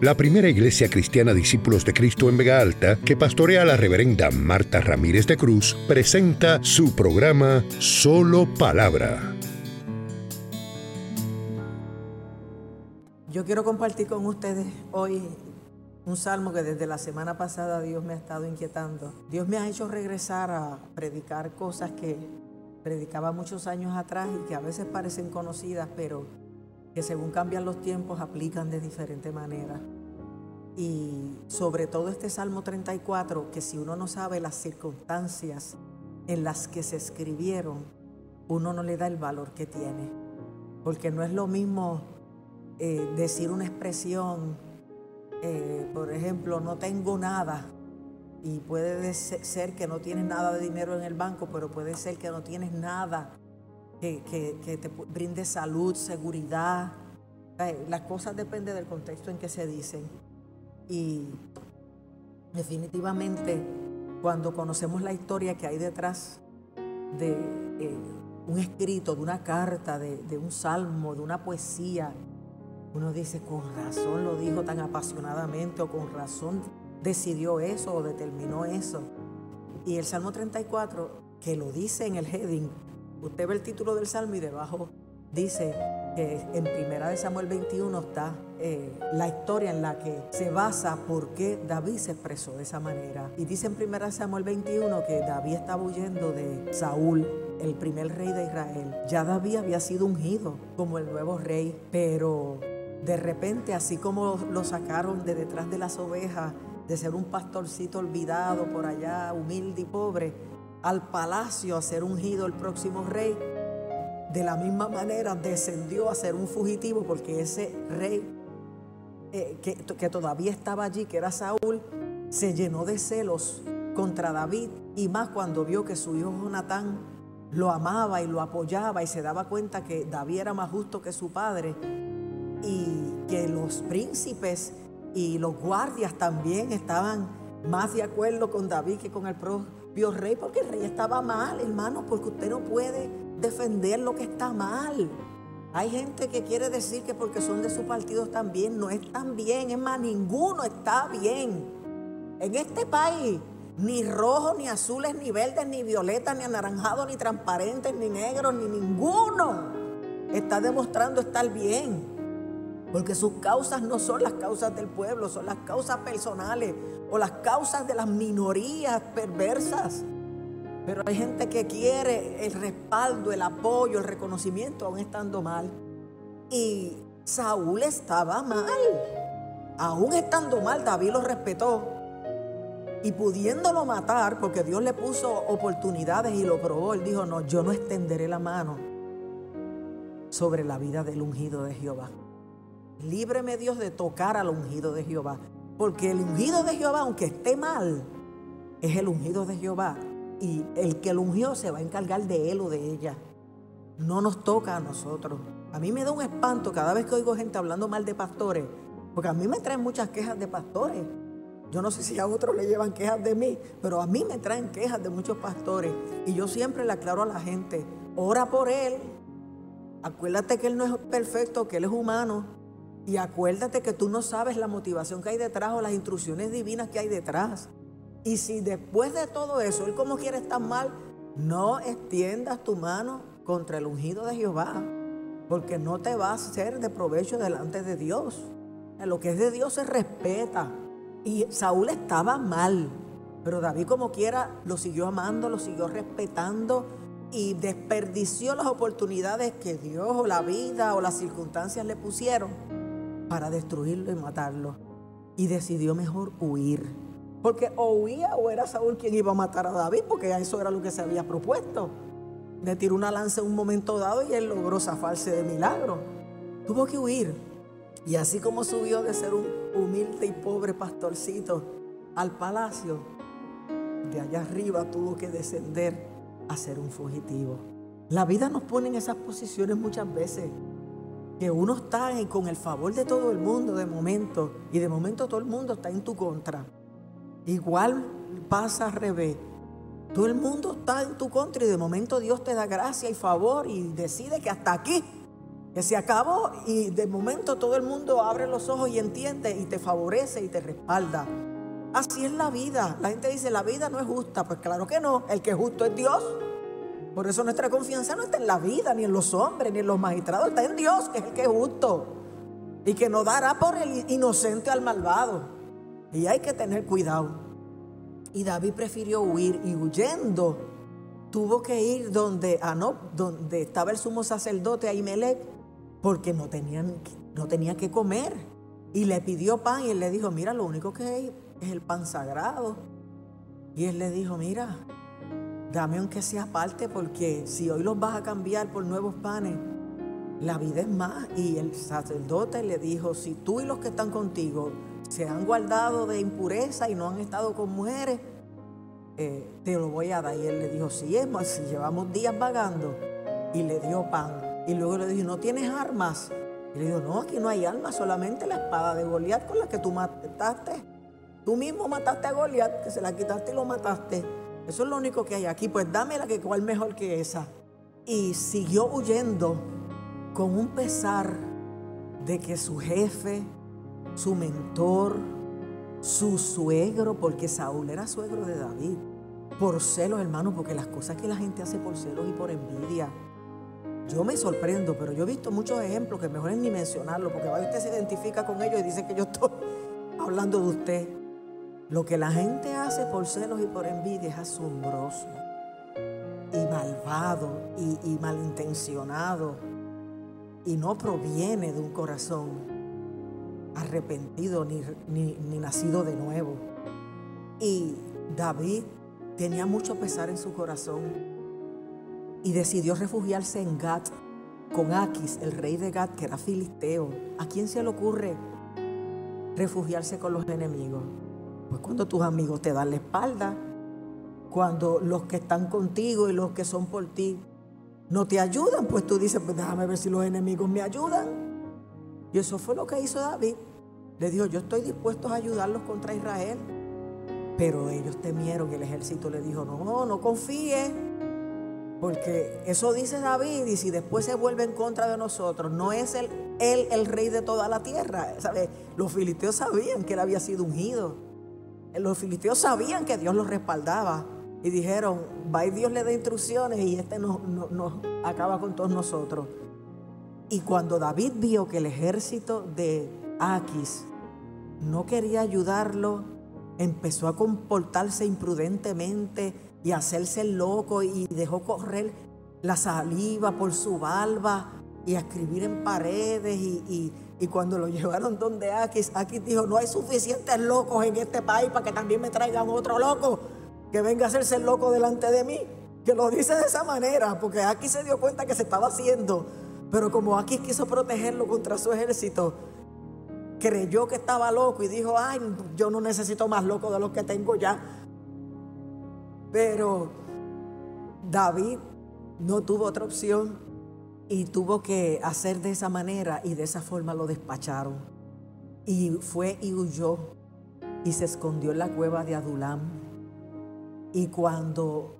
la primera iglesia cristiana Discípulos de Cristo en Vega Alta, que pastorea la reverenda Marta Ramírez de Cruz, presenta su programa Solo Palabra. Yo quiero compartir con ustedes hoy un salmo que desde la semana pasada Dios me ha estado inquietando. Dios me ha hecho regresar a predicar cosas que predicaba muchos años atrás y que a veces parecen conocidas, pero que según cambian los tiempos aplican de diferente manera. Y sobre todo este Salmo 34, que si uno no sabe las circunstancias en las que se escribieron, uno no le da el valor que tiene. Porque no es lo mismo eh, decir una expresión, eh, por ejemplo, no tengo nada, y puede ser que no tienes nada de dinero en el banco, pero puede ser que no tienes nada que, te brinde salud, seguridad. Las cosas dependen del contexto en que se dicen. Y definitivamente cuando conocemos la historia que hay detrás de eh, un escrito, de una carta, de, de un salmo, de una poesía, uno dice, con razón lo dijo tan apasionadamente o con razón decidió eso o determinó eso. Y el Salmo 34, que lo dice en el heading, usted ve el título del Salmo y debajo dice que en primera de Samuel 21 está eh, la historia en la que se basa por qué David se expresó de esa manera. Y dice en primera de Samuel 21 que David estaba huyendo de Saúl, el primer rey de Israel. Ya David había sido ungido como el nuevo rey, pero de repente, así como lo sacaron de detrás de las ovejas de ser un pastorcito olvidado por allá, humilde y pobre, al palacio a ser ungido el próximo rey, de la misma manera descendió a ser un fugitivo porque ese rey eh, que, todavía estaba allí, que era Saúl, se llenó de celos contra David y más cuando vio que su hijo Jonatán lo amaba y lo apoyaba y se daba cuenta que David era más justo que su padre y que los príncipes y los guardias también estaban más de acuerdo con David que con el propio rey, porque el rey estaba mal, hermano, porque usted no puede defender lo que está mal. Hay gente que quiere decir que porque son de su partido también, no están bien, es más, ninguno está bien. En este país, ni rojo, ni azules, ni verdes, ni violetas, ni anaranjados, ni transparentes, ni negros, ni ninguno está demostrando estar bien. Porque sus causas no son las causas del pueblo, son las causas personales o las causas de las minorías perversas. Pero hay gente que quiere el respaldo, el apoyo, el reconocimiento, aún estando mal. Y Saúl estaba mal. Aún estando mal, David lo respetó. Y pudiéndolo matar, porque Dios le puso oportunidades y lo probó, él dijo, no, yo no extenderé la mano sobre la vida del ungido de Jehová. Líbreme Dios de tocar al ungido de Jehová. Porque el ungido de Jehová, aunque esté mal, es el ungido de Jehová. Y el que lo ungió se va a encargar de él o de ella. No nos toca a nosotros. A mí me da un espanto cada vez que oigo gente hablando mal de pastores. Porque a mí me traen muchas quejas de pastores. Yo no sé si a otros le llevan quejas de mí, pero a mí me traen quejas de muchos pastores. Y yo siempre le aclaro a la gente, ora por él. Acuérdate que él no es perfecto, que él es humano. Y acuérdate que tú no sabes la motivación que hay detrás o las instrucciones divinas que hay detrás. Y si después de todo eso, Él como quiere estar mal, no extiendas tu mano contra el ungido de Jehová, porque no te va a ser de provecho delante de Dios. Lo que es de Dios se respeta. Y Saúl estaba mal, pero David como quiera lo siguió amando, lo siguió respetando y desperdició las oportunidades que Dios o la vida o las circunstancias le pusieron para destruirlo y matarlo. Y decidió mejor huir. Porque o huía o era Saúl quien iba a matar a David, porque eso era lo que se había propuesto. Le tiró una lanza en un momento dado y él logró zafarse de milagro. Tuvo que huir. Y así como subió de ser un humilde y pobre pastorcito al palacio, de allá arriba tuvo que descender a ser un fugitivo. La vida nos pone en esas posiciones muchas veces que uno está con el favor de todo el mundo de momento y de momento todo el mundo está en tu contra. Igual pasa al revés. Todo el mundo está en tu contra y de momento Dios te da gracia y favor y decide que hasta aquí que se acabó y de momento todo el mundo abre los ojos y entiende y te favorece y te respalda. Así es la vida. La gente dice, la vida no es justa. Pues claro que no. El que es justo es Dios. Por eso nuestra confianza no está en la vida, ni en los hombres, ni en los magistrados. Está en Dios, que es el que es justo. Y que no dará por el inocente al malvado. Y hay que tener cuidado. Y David prefirió huir y huyendo tuvo que ir donde, no, donde estaba el sumo sacerdote Ahimelech porque no, tenían, no tenía que comer. Y le pidió pan y él le dijo, mira, lo único que hay es el pan sagrado. Y él le dijo, mira, dame aunque sea parte porque si hoy los vas a cambiar por nuevos panes, la vida es más. Y el sacerdote le dijo, si tú y los que están contigo se han guardado de impureza y no han estado con mujeres, eh, te lo voy a dar. Y él le dijo, si es más, si llevamos días vagando. Y le dio pan. Y luego le dijo, ¿no tienes armas? Y le dijo, no, aquí no hay armas, solamente la espada de Goliat con la que tú mataste. Tú mismo mataste a Goliat, que se la quitaste y lo mataste. Eso es lo único que hay aquí. Pues dame la que cuál mejor que esa. Y siguió huyendo con un pesar de que su jefe, su mentor, su suegro, porque Saúl era suegro de David, por celos, hermano, porque las cosas que la gente hace por celos y por envidia, yo me sorprendo, pero yo he visto muchos ejemplos que mejor es ni mencionarlo, porque usted se identifica con ellos y dice que yo estoy hablando de usted. Lo que la gente hace por celos y por envidia es asombroso y malvado y, malintencionado y no proviene de un corazón arrepentido ni, ni nacido de nuevo. Y David tenía mucho pesar en su corazón y decidió refugiarse en Gat con Aquis, el rey de Gat, que era filisteo. ¿A quién se le ocurre refugiarse con los enemigos? Pues cuando tus amigos te dan la espalda, cuando los que están contigo y los que son por ti no te ayudan, pues tú dices, pues déjame ver si los enemigos me ayudan. Y eso fue lo que hizo David. Le dijo, yo estoy dispuesto a ayudarlos contra Israel. Pero ellos temieron y el ejército le dijo, no, no confíes porque eso dice David y si después se vuelve en contra de nosotros, no es él el, rey de toda la tierra. Los filisteos sabían que él había sido ungido. Los filisteos sabían que Dios los respaldaba. Y dijeron, va y Dios le da instrucciones y este nos, acaba con todos nosotros. Y cuando David vio que el ejército de Aquis no quería ayudarlo, empezó a comportarse imprudentemente y hacerse el loco y dejó correr la saliva por su barba y a escribir en paredes y, cuando lo llevaron donde Aquis, Aquis dijo, no hay suficientes locos en este país para que también me traigan otro loco que venga a hacerse el loco delante de mí. Que lo dice de esa manera, porque Aquis se dio cuenta que se estaba haciendo, pero como Aquis quiso protegerlo contra su ejército, creyó que estaba loco y dijo, ay, yo no necesito más loco de los que tengo ya. Pero David no tuvo otra opción y tuvo que hacer de esa manera y de esa forma lo despacharon. Y fue y huyó y se escondió en la cueva de Adulam. Y cuando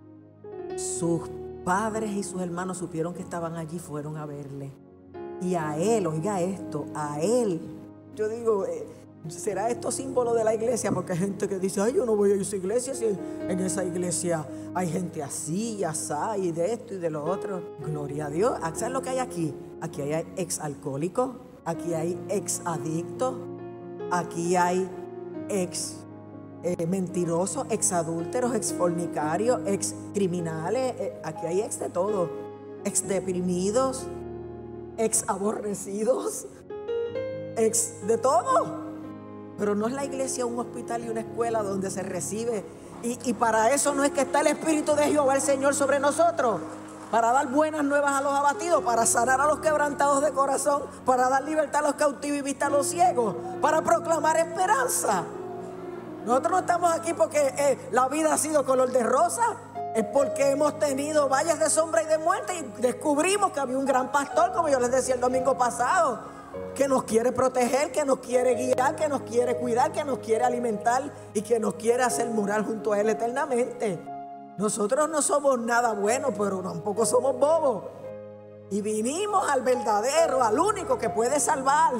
sus padres y sus hermanos supieron que estaban allí, fueron a verle. Y a él, oiga esto, a él, yo digo, eh, ¿Será esto símbolo de la iglesia? Porque hay gente que dice, ay, yo no voy a esa iglesia si en esa iglesia hay gente así, y así, y de esto y de lo otro. Gloria a Dios. ¿Sabes lo que hay aquí? Aquí hay ex alcohólicos, aquí hay ex adictos, aquí hay ex eh, mentirosos, ex adúlteros, ex fornicarios, ex criminales. Eh, aquí hay ex de todo. Ex deprimidos, ex aborrecidos, ex de todo. Pero no es la iglesia un hospital y una escuela donde se recibe. Y, para eso no es que está el Espíritu de Jehová, el Señor, sobre nosotros. Para dar buenas nuevas a los abatidos, para sanar a los quebrantados de corazón, para dar libertad a los cautivos y vista a los ciegos, para proclamar esperanza. Nosotros no estamos aquí porque eh, la vida ha sido color de rosa, es porque hemos tenido valles de sombra y de muerte y descubrimos que había un gran pastor, como yo les decía el domingo pasado, que nos quiere proteger, que nos quiere guiar, que nos quiere cuidar, que nos quiere alimentar y que nos quiere hacer morar junto a Él eternamente. Nosotros no somos nada bueno, pero tampoco somos bobos. Y vinimos al verdadero, al único que puede salvar.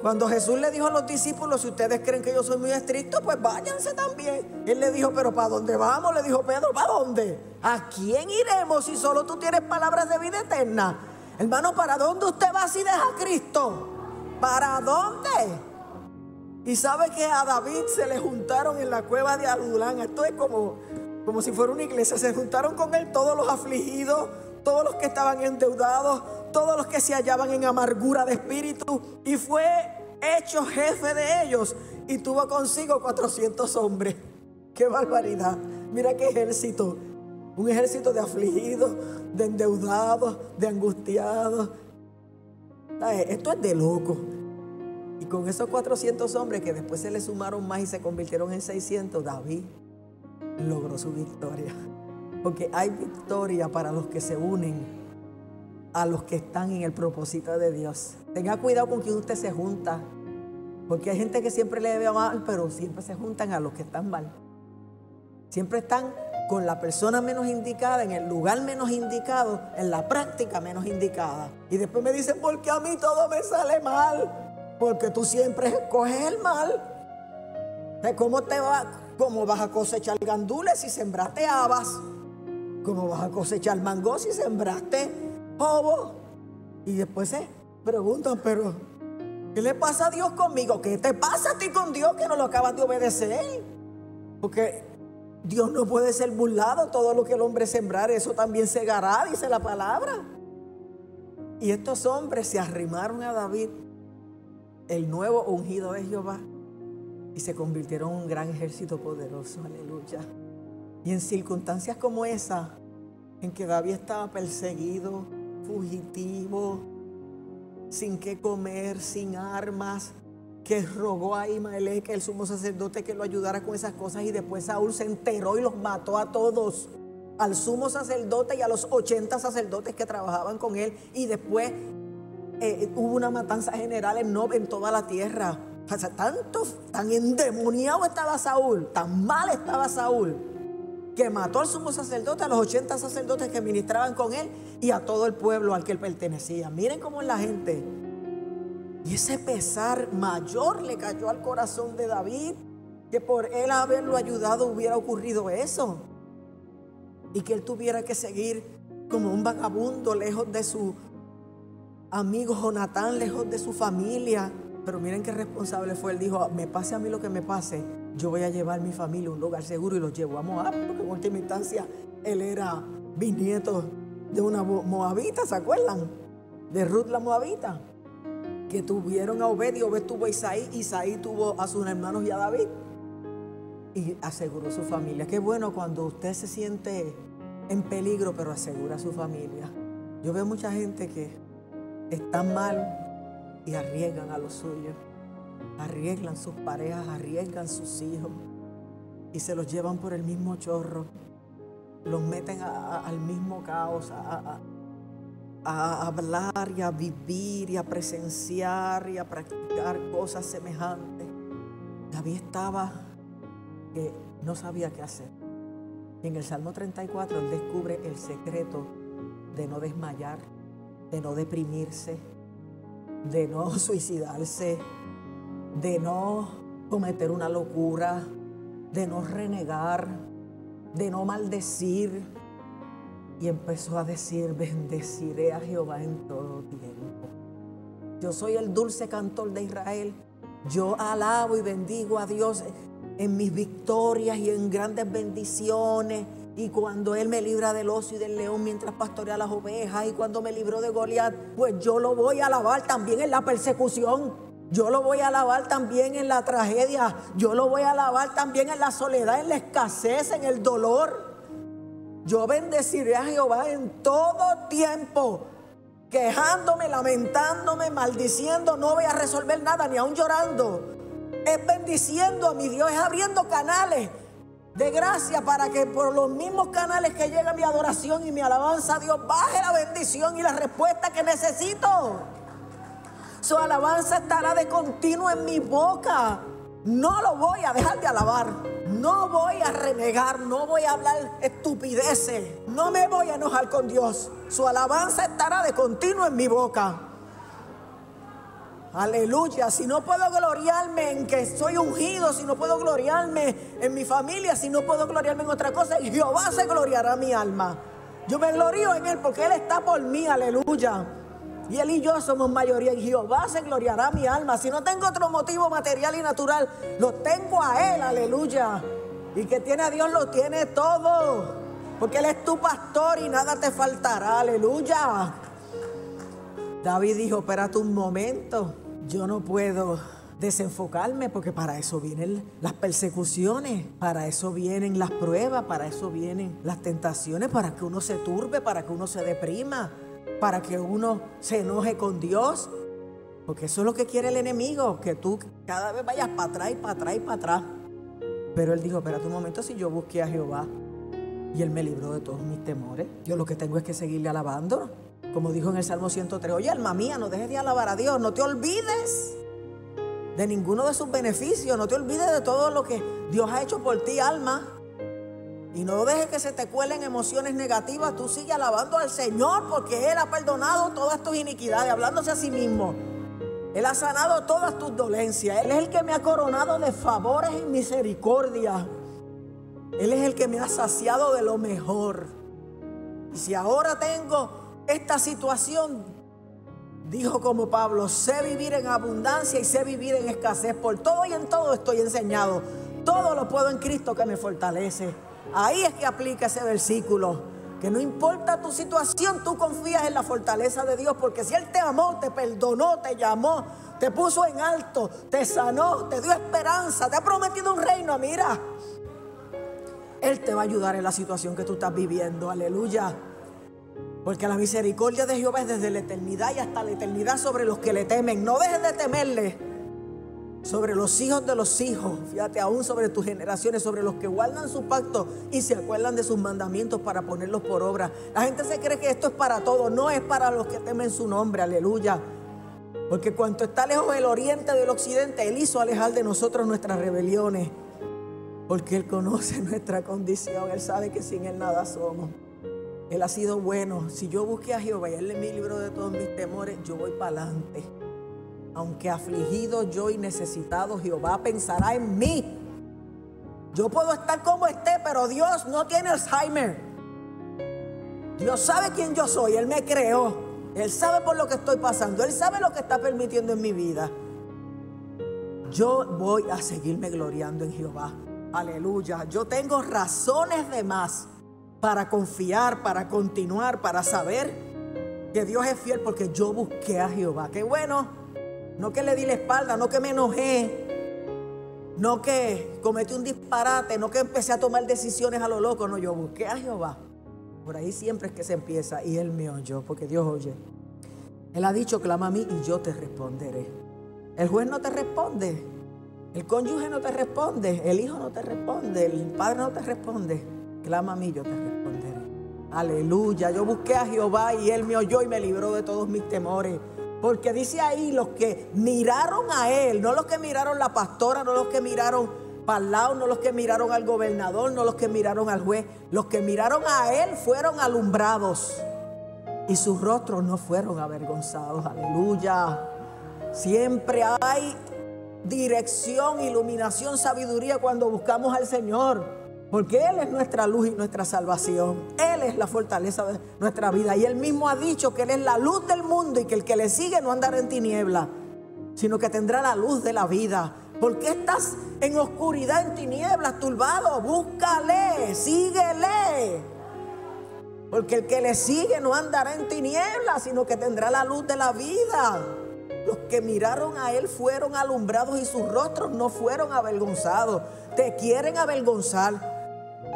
Cuando Jesús le dijo a los discípulos, si ustedes creen que yo soy muy estricto, pues váyanse también. Él le dijo, pero ¿para dónde vamos? Le dijo Pedro, ¿para dónde? ¿A quién iremos si solo tú tienes palabras de vida eterna? Hermano, ¿para dónde usted va si deja a Cristo? ¿Para dónde? Y sabe que a David se le juntaron en la cueva de Adulán. Esto es como, como si fuera una iglesia. Se juntaron con él todos los afligidos, todos los que estaban endeudados, todos los que se hallaban en amargura de espíritu. Y fue hecho jefe de ellos. Y tuvo consigo 400 hombres. ¡Qué barbaridad! Mira qué ejército. Un ejército de afligidos, de endeudados, de angustiados. Esto es de loco. Y con esos 400 hombres que después se le sumaron más y se convirtieron en 600, David logró su victoria. Porque hay victoria para los que se unen a los que están en el propósito de Dios. Tenga cuidado con quien usted se junta. Porque hay gente que siempre le ve mal, pero siempre se juntan a los que están mal. Siempre están con la persona menos indicada, en el lugar menos indicado, en la práctica menos indicada. Y después me dicen, porque a mí todo me sale mal. Porque tú siempre escoges el mal. ¿Cómo te va? ¿Cómo vas a cosechar gandules si sembraste habas? ¿Cómo vas a cosechar mango si sembraste bobo? Y después se preguntan, pero ¿qué le pasa a Dios conmigo? ¿Qué te pasa a ti con Dios que no lo acabas de obedecer? Porque Dios no puede ser burlado. Todo lo que el hombre sembrar, eso también segará, dice la palabra. Y estos hombres se arrimaron a David el nuevo ungido de Jehová y se convirtieron en un gran ejército poderoso, aleluya. Y en circunstancias como esa, en que David estaba perseguido, fugitivo, sin qué comer, sin armas, que rogó a Imaelé, que el sumo sacerdote, que lo ayudara con esas cosas, y después Saúl se enteró y los mató a todos, al sumo sacerdote y a los 80 sacerdotes que trabajaban con él, y después eh, hubo una matanza general en, en toda la tierra. O tanto, tan endemoniado estaba Saúl, tan mal estaba Saúl, que mató al sumo sacerdote, a los 80 sacerdotes que ministraban con él y a todo el pueblo al que él pertenecía. Miren cómo es la gente. Y ese pesar mayor le cayó al corazón de David, que por él haberlo ayudado hubiera ocurrido eso. Y que él tuviera que seguir como un vagabundo lejos de su amigo Jonatán lejos de su familia. Pero miren qué responsable fue. Él dijo, me pase a mí lo que me pase, yo voy a llevar mi familia a un lugar seguro y los llevo a Moab, porque en última instancia él era bisnieto de una moabita, ¿se acuerdan? De Ruth la moabita, que tuvieron a Obed y Obed tuvo a Isaí, Isaí tuvo a sus hermanos y a David. Y aseguró su familia. Qué bueno cuando usted se siente en peligro, pero asegura a su familia. Yo veo mucha gente que están mal y arriesgan a los suyos. Arriesgan sus parejas, arriesgan sus hijos y se los llevan por el mismo chorro. Los meten al mismo caos, a, a hablar y a vivir y a presenciar y a practicar cosas semejantes. David estaba que no sabía qué hacer. Y en el Salmo 34 él descubre el secreto de no desmayar, de no deprimirse, de no suicidarse, de no cometer una locura, de no renegar, de no maldecir. Y empezó a decir, bendeciré a Jehová en todo tiempo. Yo soy el dulce cantor de Israel. Yo alabo y bendigo a Dios en mis victorias y en grandes bendiciones y cuando Él me libra del oso y del león mientras pastorea las ovejas, y cuando me libró de Goliat, pues yo lo voy a alabar también en la persecución. Yo lo voy a alabar también en la tragedia. Yo lo voy a alabar también en la soledad, en la escasez, en el dolor. Yo bendeciré a Jehová en todo tiempo. Quejándome, lamentándome, maldiciendo, no voy a resolver nada, ni aún llorando. Es bendiciendo a mi Dios, es abriendo canales de gracia para que por los mismos canales que llega mi adoración y mi alabanza a Dios baje la bendición y la respuesta que necesito. Su alabanza estará de continuo en mi boca. No lo voy a dejar de alabar. No voy a renegar, no voy a hablar estupideces. No me voy a enojar con Dios. Su alabanza estará de continuo en mi boca. Aleluya. Si no puedo gloriarme en que soy ungido, si no puedo gloriarme en mi familia, si no puedo gloriarme en otra cosa, Jehová se gloriará mi alma. Yo me glorío en Él porque Él está por mí. Aleluya. Y Él y yo somos mayoría. Y Jehová se gloriará mi alma. Si no tengo otro motivo material y natural, lo tengo a Él. Aleluya. Y que tiene a Dios lo tiene todo. Porque Él es tu pastor y nada te faltará. Aleluya. David dijo, espérate un momento. Yo no puedo desenfocarme porque para eso vienen las persecuciones, para eso vienen las pruebas, para eso vienen las tentaciones, para que uno se turbe, para que uno se deprima para que uno se enoje con Dios. Porque eso es lo que quiere el enemigo, que tú cada vez vayas para atrás y para atrás y para atrás. Pero él dijo, espérate un momento, si yo busqué a Jehová y él me libró de todos mis temores, yo lo que tengo es que seguirle alabando. Como dijo en el Salmo 103, oye alma mía, no dejes de alabar a Dios, no te olvides de ninguno de sus beneficios, no te olvides de todo lo que Dios ha hecho por ti, alma. Y no dejes que se te cuelen emociones negativas. Tú sigue alabando al Señor porque Él ha perdonado todas tus iniquidades, hablándose a sí mismo. Él ha sanado todas tus dolencias. Él es el que me ha coronado de favores y misericordia. Él es el que me ha saciado de lo mejor. Y si ahora tengo esta situación, dijo como Pablo, sé vivir en abundancia y sé vivir en escasez. Por todo y en todo estoy enseñado. Todo lo puedo en Cristo que me fortalece. Ahí es que aplica ese versículo. Que no importa tu situación, tú confías en la fortaleza de Dios, porque si Él te amó, te perdonó, te llamó, te puso en alto, te sanó, te dio esperanza, te ha prometido un reino, mira, Él te va a ayudar en la situación que tú estás viviendo, aleluya. Porque la misericordia de Jehová es desde la eternidad y hasta la eternidad sobre los que le temen. No dejes de temerle sobre los hijos de los hijos, fíjate, aún sobre tus generaciones, sobre los que guardan su pacto y se acuerdan de sus mandamientos para ponerlos por obra. La gente se cree que esto es para todos, no es para los que temen su nombre, aleluya. Porque cuanto está lejos el oriente del occidente, Él hizo alejar de nosotros nuestras rebeliones. Porque Él conoce nuestra condición, Él sabe que sin Él nada somos. Él ha sido bueno. Si yo busqué a Jehová y Él me libró de todos mis temores, yo voy para adelante aunque afligido yo y necesitado, Jehová pensará en mí. Yo puedo estar como esté, pero Dios no tiene Alzheimer. Dios sabe quién yo soy, Él me creó. Él sabe por lo que estoy pasando, Él sabe lo que está permitiendo en mi vida. Yo voy a seguirme gloriando en Jehová. Aleluya. Yo tengo razones de más para confiar, para continuar, para saber que Dios es fiel porque yo busqué a Jehová. Qué bueno no que le di la espalda, no que me enojé, no que cometí un disparate, no que empecé a tomar decisiones a lo loco. No, yo busqué a Jehová. Por ahí siempre es que se empieza y Él me oyó, porque Dios oye. Él ha dicho, clama a mí y yo te responderé. El juez no te responde, el cónyuge no te responde, el hijo no te responde, el padre no te responde. Clama a mí, yo te responderé. Aleluya, yo busqué a Jehová y Él me oyó y me libró de todos mis temores. Porque dice ahí los que miraron a él, no los que miraron la pastora, no los que miraron para el lado, no los que miraron al gobernador, no los que miraron al juez. Los que miraron a él fueron alumbrados y sus rostros no fueron avergonzados. Aleluya. Siempre hay dirección, iluminación, sabiduría cuando buscamos al Señor. Porque Él es nuestra luz y nuestra salvación. Él es la fortaleza de nuestra vida. Y Él mismo ha dicho que Él es la luz del mundo y que el que le sigue no andará en tiniebla, sino que tendrá la luz de la vida. ¿Por qué estás en oscuridad, en tinieblas, turbado? Búscale, síguele. Porque el que le sigue no andará en tinieblas, sino que tendrá la luz de la vida. Los que miraron a Él fueron alumbrados y sus rostros no fueron avergonzados. Te quieren avergonzar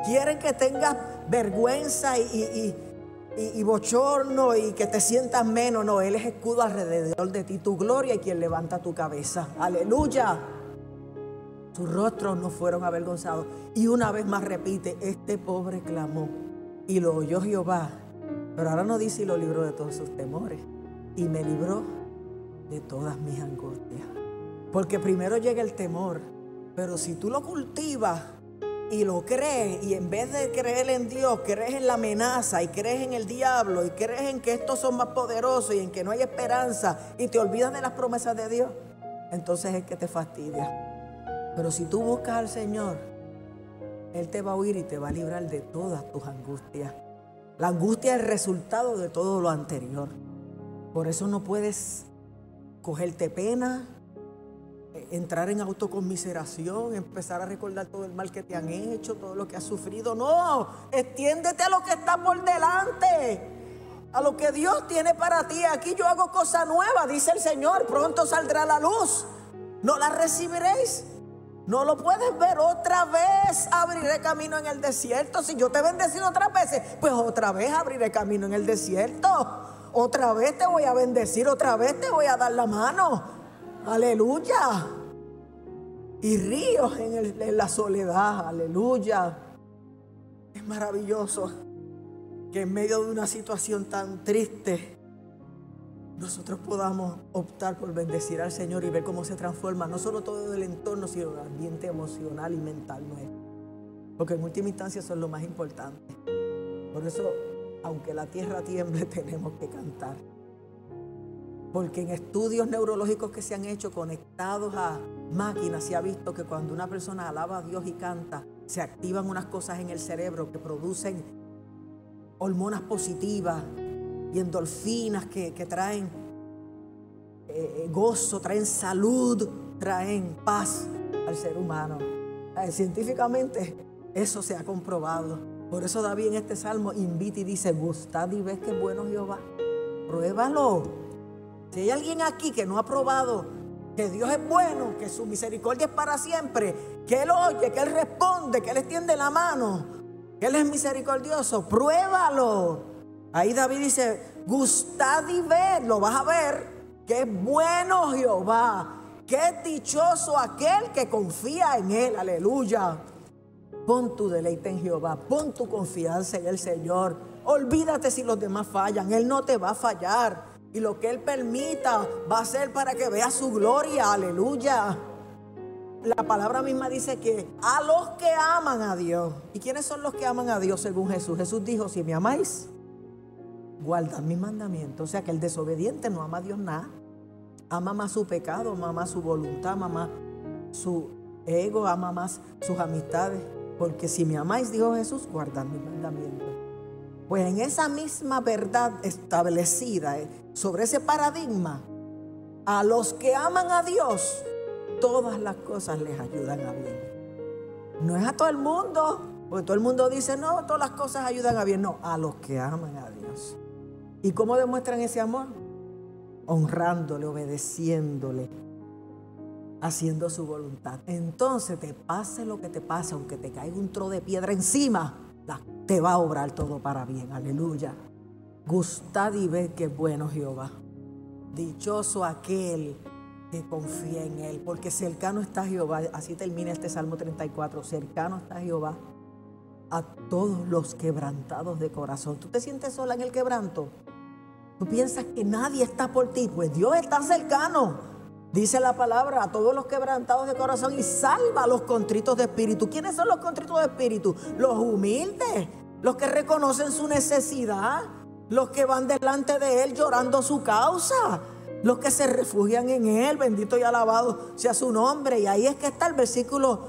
Quieren que tengas vergüenza y, bochorno y que te sientas menos. No, Él es escudo alrededor de ti, tu gloria y quien levanta tu cabeza. Aleluya. Sus rostros no fueron avergonzados. Y una vez más repite, este pobre clamó y lo oyó Jehová. Pero ahora no dice y lo libró de todos sus temores. Y me libró de todas mis angustias. Porque primero llega el temor Pero si tú lo cultivas y lo crees y en vez de creer en Dios, crees en la amenaza y crees en el diablo y crees en que estos son más poderosos y en que no hay esperanza y te olvidas de las promesas de Dios, entonces es que te fastidia. Pero si tú buscas al Señor, Él te va a oír y te va a librar de todas tus angustias. La angustia es el resultado de todo lo anterior. Por eso no puedes cogerte pena, entrar en autoconmiseración, empezar a recordar todo el mal que te han hecho, todo lo que has sufrido. No, extiéndete a lo que está por delante, a lo que Dios tiene para ti. Aquí yo hago cosa nueva, dice el Señor, pronto saldrá la luz. No la recibiréis. No lo puedes ver otra vez. Abriré camino en el desierto. Si yo te he bendecido otras veces, pues otra vez abriré camino en el desierto. Otra vez te voy a bendecir, otra vez te voy a dar la mano. Aleluya y ríos en, la soledad. Aleluya. Es maravilloso que en medio de una situación tan triste, nosotros podamos optar por bendecir al Señor y ver cómo se transforma no solo todo el entorno, sino el ambiente emocional y mental nuestro. Porque en última instancia eso es lo más importante. Por eso, aunque la tierra tiemble, tenemos que cantar. Porque en estudios neurológicos que se han hecho conectados a máquinas se ha visto que cuando una persona alaba a Dios y canta, se activan unas cosas en el cerebro que producen hormonas positivas y endorfinas que, traen eh, gozo, traen salud, traen paz al ser humano. Eh, científicamente eso se ha comprobado. Por eso David en este salmo invita y dice, gustad y ves que bueno Jehová. Pruébalo. Si hay alguien aquí que no ha probado que Dios es bueno, que su misericordia es para siempre, que Él oye, que Él responde, que Él extiende la mano, que Él es misericordioso, pruébalo. Ahí David dice, gustad y ver, lo vas a ver, que es bueno Jehová, que es dichoso aquel que confía en Él, aleluya. Pon tu deleite en Jehová, pon tu confianza en el Señor. Olvídate si los demás fallan, Él no te va a fallar. Y lo que Él permita va a ser para que vea su gloria. Aleluya. La palabra misma dice que a los que aman a Dios. ¿Y quiénes son los que aman a Dios según Jesús? Jesús dijo, si me amáis, guardad mis mandamientos. O sea que el desobediente no ama a Dios nada. Ama más su pecado, ama más su voluntad, ama más su ego, ama más sus amistades. Porque si me amáis, dijo Jesús, guardad mis mandamientos. Pues en esa misma verdad establecida, eh, sobre ese paradigma, a los que aman a Dios, todas las cosas les ayudan a bien. No es a todo el mundo, porque todo el mundo dice, no, todas las cosas ayudan a bien. No, a los que aman a Dios. ¿Y cómo demuestran ese amor? Honrándole, obedeciéndole, haciendo su voluntad. Entonces te pase lo que te pase, aunque te caiga un tro de piedra encima, te va a obrar todo para bien. Aleluya. Gustad y ved que es bueno Jehová. Dichoso aquel que confía en Él, porque cercano está Jehová. Así termina este Salmo 34. Cercano está Jehová a todos los quebrantados de corazón. ¿Tú te sientes sola en el quebranto? ¿Tú piensas que nadie está por ti? Pues Dios está cercano. Dice la palabra a todos los quebrantados de corazón y salva a los contritos de espíritu. ¿Quiénes son los contritos de espíritu? Los humildes, los que reconocen su necesidad, los que van delante de Él llorando su causa, los que se refugian en Él. Bendito y alabado sea su nombre. Y ahí es que está el versículo.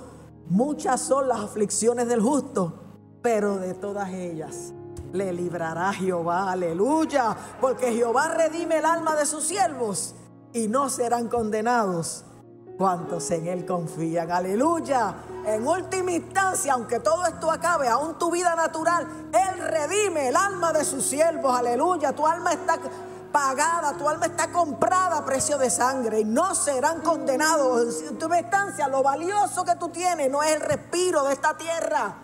Muchas son las aflicciones del justo, pero de todas ellas le librará Jehová. Aleluya. Porque Jehová redime el alma de sus siervos y no serán condenados cuantos en Él confían. Aleluya. En última instancia, aunque todo esto acabe, aún tu vida natural, Él redime el alma de sus siervos. Aleluya. Tu alma está pagada, tu alma está comprada a precio de sangre y no serán condenados. En última instancia, lo valioso que tú tienes no es el respiro de esta tierra,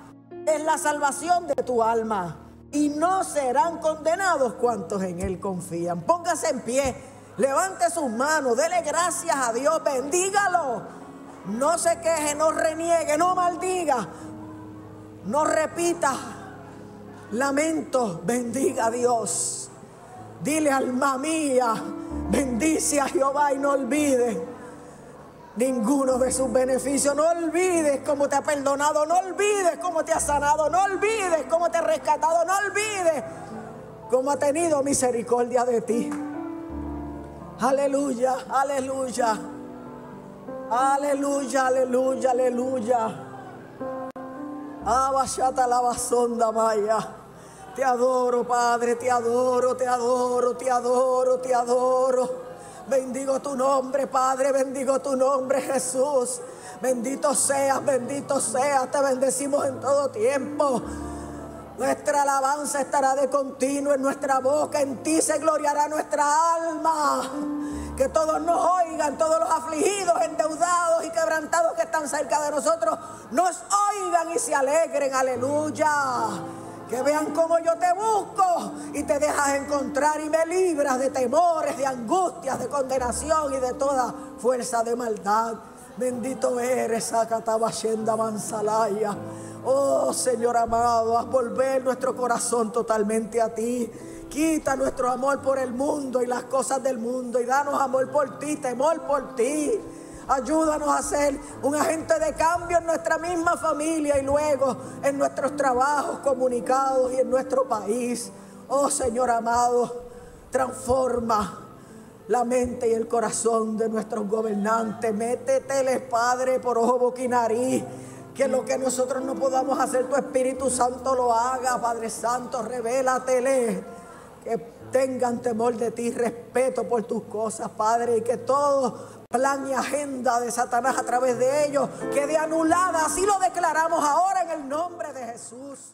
es la salvación de tu alma. Y no serán condenados cuantos en Él confían. Póngase en pie. Levante sus manos, dele gracias a Dios, bendígalo. No se queje, no reniegue, no maldiga, no repita. Lamento, bendiga a Dios. Dile alma mía, bendice a Jehová y no olvide ninguno de sus beneficios. No olvides cómo te ha perdonado, no olvides cómo te ha sanado, no olvides cómo te ha rescatado, no olvides cómo ha tenido misericordia de ti. Aleluya, aleluya. Aleluya, aleluya, aleluya. Abashata la basonda maya. Te adoro, Padre, te adoro, te adoro, te adoro, te adoro. Bendigo tu nombre, Padre, bendigo tu nombre, Jesús. Bendito seas, bendito seas, te bendecimos en todo tiempo. Nuestra alabanza estará de continuo en nuestra boca, en ti se gloriará nuestra alma. Que todos nos oigan, todos los afligidos, endeudados y quebrantados que están cerca de nosotros, nos oigan y se alegren, aleluya. Que vean cómo yo te busco y te dejas encontrar y me libras de temores, de angustias, de condenación y de toda fuerza de maldad. Bendito eres, Acatabashenda Mansalaya. Oh Señor amado, haz volver nuestro corazón totalmente a ti. Quita nuestro amor por el mundo y las cosas del mundo y danos amor por ti, temor por ti. Ayúdanos a ser un agente de cambio en nuestra misma familia y luego en nuestros trabajos comunicados y en nuestro país. Oh Señor amado, transforma la mente y el corazón de nuestros gobernantes. Méteteles, Padre, por ojo, nariz. Que lo que nosotros no podamos hacer, tu Espíritu Santo lo haga, Padre Santo, revélatele. Que tengan temor de ti, respeto por tus cosas, Padre, y que todo plan y agenda de Satanás a través de ellos quede anulada. Así lo declaramos ahora en el nombre de Jesús.